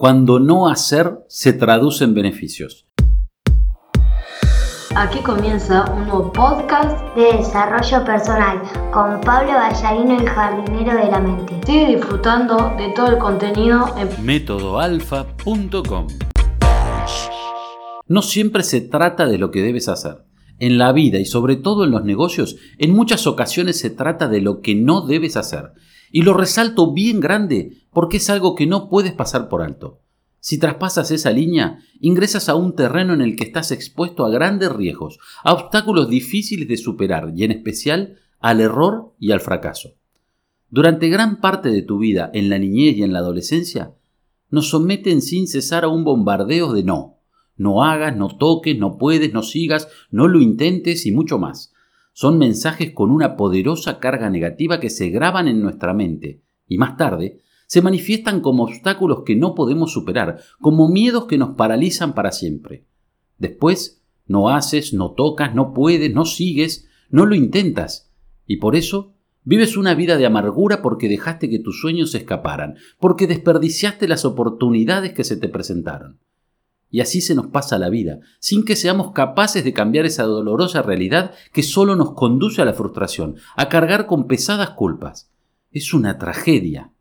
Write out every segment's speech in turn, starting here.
cuando no hacer se traduce en beneficios. Aquí comienza un nuevo podcast de desarrollo personal con Pablo Ballarino, el jardinero de la mente. Sigue disfrutando de todo el contenido en métodoalfa.com. No siempre se trata de lo que debes hacer. En la vida y sobre todo en los negocios, en muchas ocasiones se trata de lo que no debes hacer. Y lo resalto bien grande porque es algo que no puedes pasar por alto. Si traspasas esa línea, ingresas a un terreno en el que estás expuesto a grandes riesgos, a obstáculos difíciles de superar y en especial al error y al fracaso. Durante gran parte de tu vida, en la niñez y en la adolescencia, nos someten sin cesar a un bombardeo de no. No hagas, no toques, no puedes, no sigas, no lo intentes y mucho más. Son mensajes con una poderosa carga negativa que se graban en nuestra mente y más tarde se manifiestan como obstáculos que no podemos superar, como miedos que nos paralizan para siempre. Después, no haces, no tocas, no puedes, no sigues, no lo intentas, y por eso vives una vida de amargura porque dejaste que tus sueños se escaparan, porque desperdiciaste las oportunidades que se te presentaron. Y así se nos pasa la vida, sin que seamos capaces de cambiar esa dolorosa realidad que solo nos conduce a la frustración, a cargar con pesadas culpas. Es una tragedia.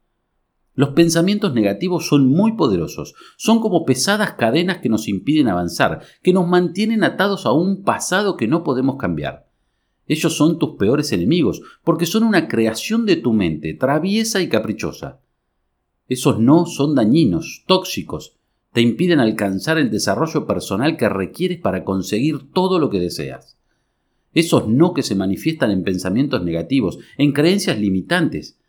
Los pensamientos negativos son muy poderosos, son como pesadas cadenas que nos impiden avanzar, que nos mantienen atados a un pasado que no podemos cambiar. Ellos son tus peores enemigos, porque son una creación de tu mente, traviesa y caprichosa. Esos no son dañinos, tóxicos, te impiden alcanzar el desarrollo personal que requieres para conseguir todo lo que deseas. Esos no que se manifiestan en pensamientos negativos, en creencias limitantes.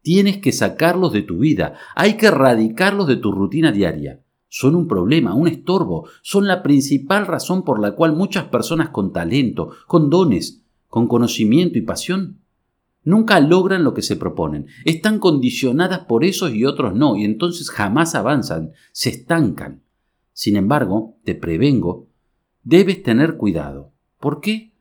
Tienes que sacarlos de tu vida, hay que erradicarlos de tu rutina diaria. Son un problema, un estorbo, son la principal razón por la cual muchas personas con talento, con dones, con conocimiento y pasión Nunca logran lo que se proponen. Están condicionadas por esos y otros no, y entonces jamás avanzan, se estancan. Sin embargo, te prevengo, debes tener cuidado. ¿Por qué?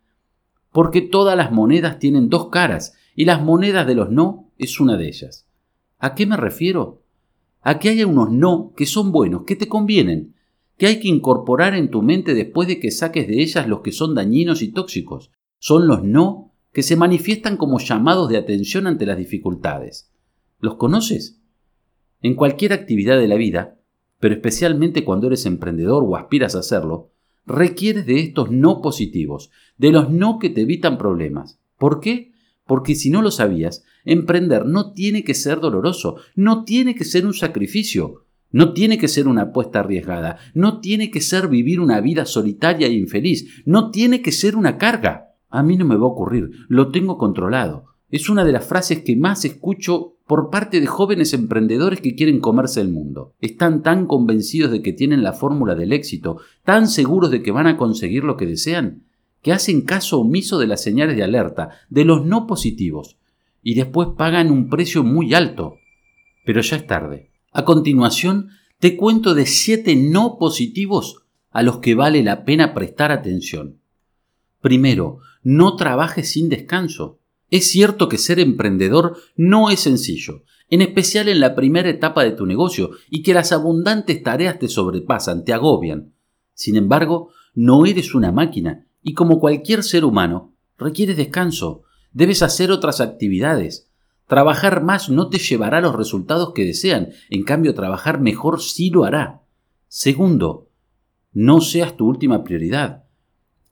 Porque todas las monedas tienen dos caras, y las monedas de los no es una de ellas. ¿A qué me refiero? A que haya unos no que son buenos, que te convienen, que hay que incorporar en tu mente después de que saques de ellas los que son dañinos y tóxicos. Son los no que se manifiestan como llamados de atención ante las dificultades. ¿Los conoces? En cualquier actividad de la vida, pero especialmente cuando eres emprendedor o aspiras a hacerlo, requieres de estos no positivos, de los no que te evitan problemas. ¿Por qué? Porque si no lo sabías, emprender no tiene que ser doloroso, no tiene que ser un sacrificio, no tiene que ser una apuesta arriesgada, no tiene que ser vivir una vida solitaria e infeliz, no tiene que ser una carga. A mí no me va a ocurrir, lo tengo controlado. Es una de las frases que más escucho por parte de jóvenes emprendedores que quieren comerse el mundo. Están tan convencidos de que tienen la fórmula del éxito, tan seguros de que van a conseguir lo que desean, que hacen caso omiso de las señales de alerta, de los no positivos, y después pagan un precio muy alto. Pero ya es tarde. A continuación, te cuento de siete no positivos a los que vale la pena prestar atención. Primero, no trabajes sin descanso. Es cierto que ser emprendedor no es sencillo, en especial en la primera etapa de tu negocio, y que las abundantes tareas te sobrepasan, te agobian. Sin embargo, no eres una máquina, y como cualquier ser humano, requieres descanso, debes hacer otras actividades. Trabajar más no te llevará los resultados que desean, en cambio trabajar mejor sí lo hará. Segundo, no seas tu última prioridad.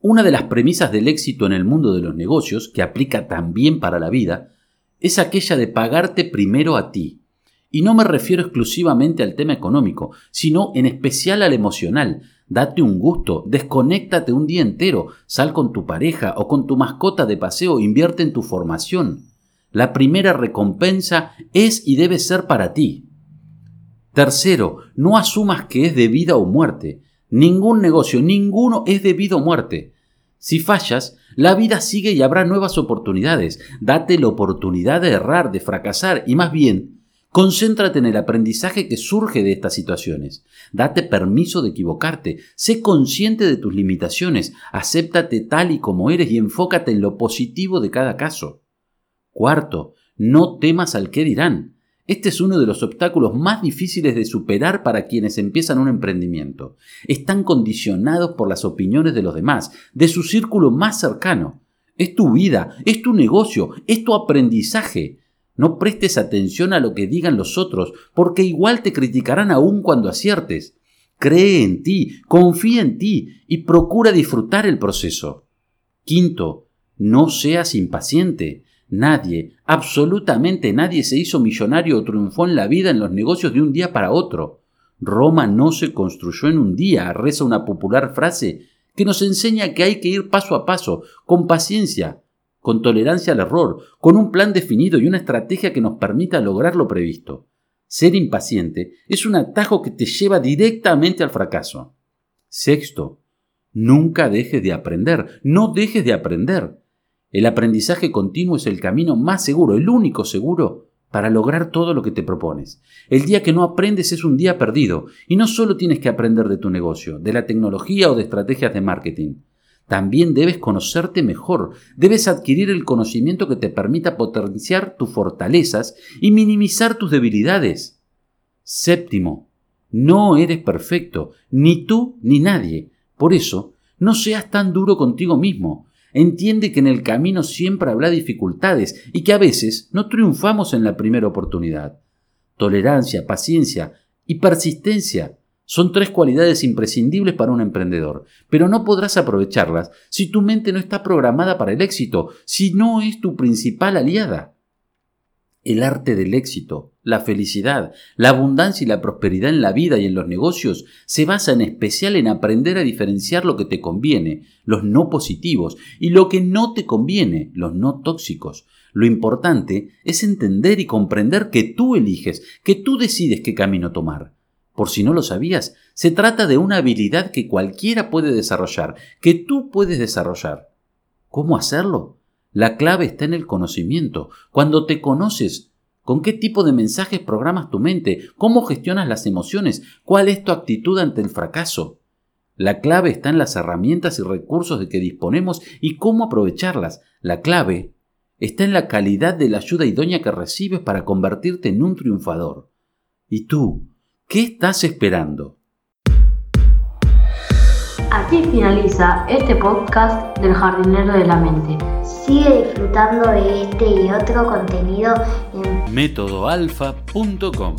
Una de las premisas del éxito en el mundo de los negocios, que aplica también para la vida, es aquella de pagarte primero a ti. Y no me refiero exclusivamente al tema económico, sino en especial al emocional. Date un gusto, desconéctate un día entero, sal con tu pareja o con tu mascota de paseo, invierte en tu formación. La primera recompensa es y debe ser para ti. Tercero, no asumas que es de vida o muerte. Ningún negocio, ninguno es de vida o muerte. Si fallas, la vida sigue y habrá nuevas oportunidades. Date la oportunidad de errar, de fracasar y más bien, concéntrate en el aprendizaje que surge de estas situaciones. Date permiso de equivocarte. Sé consciente de tus limitaciones. Acéptate tal y como eres y enfócate en lo positivo de cada caso. Cuarto, no temas al qué dirán. Este es uno de los obstáculos más difíciles de superar para quienes empiezan un emprendimiento. Están condicionados por las opiniones de los demás, de su círculo más cercano. Es tu vida, es tu negocio, es tu aprendizaje. No prestes atención a lo que digan los otros, porque igual te criticarán aún cuando aciertes. Cree en ti, confía en ti y procura disfrutar el proceso. Quinto, no seas impaciente. Nadie, absolutamente nadie se hizo millonario o triunfó en la vida en los negocios de un día para otro. Roma no se construyó en un día, reza una popular frase que nos enseña que hay que ir paso a paso, con paciencia, con tolerancia al error, con un plan definido y una estrategia que nos permita lograr lo previsto. Ser impaciente es un atajo que te lleva directamente al fracaso. Sexto, nunca dejes de aprender, no dejes de aprender. El aprendizaje continuo es el camino más seguro, el único seguro para lograr todo lo que te propones. El día que no aprendes es un día perdido y no solo tienes que aprender de tu negocio, de la tecnología o de estrategias de marketing. También debes conocerte mejor, debes adquirir el conocimiento que te permita potenciar tus fortalezas y minimizar tus debilidades. Séptimo, no eres perfecto, ni tú ni nadie. Por eso, no seas tan duro contigo mismo. Entiende que en el camino siempre habrá dificultades y que a veces no triunfamos en la primera oportunidad. Tolerancia, paciencia y persistencia son tres cualidades imprescindibles para un emprendedor, pero no podrás aprovecharlas si tu mente no está programada para el éxito, si no es tu principal aliada. El arte del éxito, la felicidad, la abundancia y la prosperidad en la vida y en los negocios se basa en especial en aprender a diferenciar lo que te conviene, los no positivos, y lo que no te conviene, los no tóxicos. Lo importante es entender y comprender que tú eliges, que tú decides qué camino tomar. Por si no lo sabías, se trata de una habilidad que cualquiera puede desarrollar, que tú puedes desarrollar. ¿Cómo hacerlo? La clave está en el conocimiento. Cuando te conoces, ¿con qué tipo de mensajes programas tu mente? ¿Cómo gestionas las emociones? ¿Cuál es tu actitud ante el fracaso? La clave está en las herramientas y recursos de que disponemos y cómo aprovecharlas. La clave está en la calidad de la ayuda idónea que recibes para convertirte en un triunfador. ¿Y tú? ¿Qué estás esperando? Aquí finaliza este podcast del jardinero de la mente. Sigue disfrutando de este y otro contenido en métodoalfa.com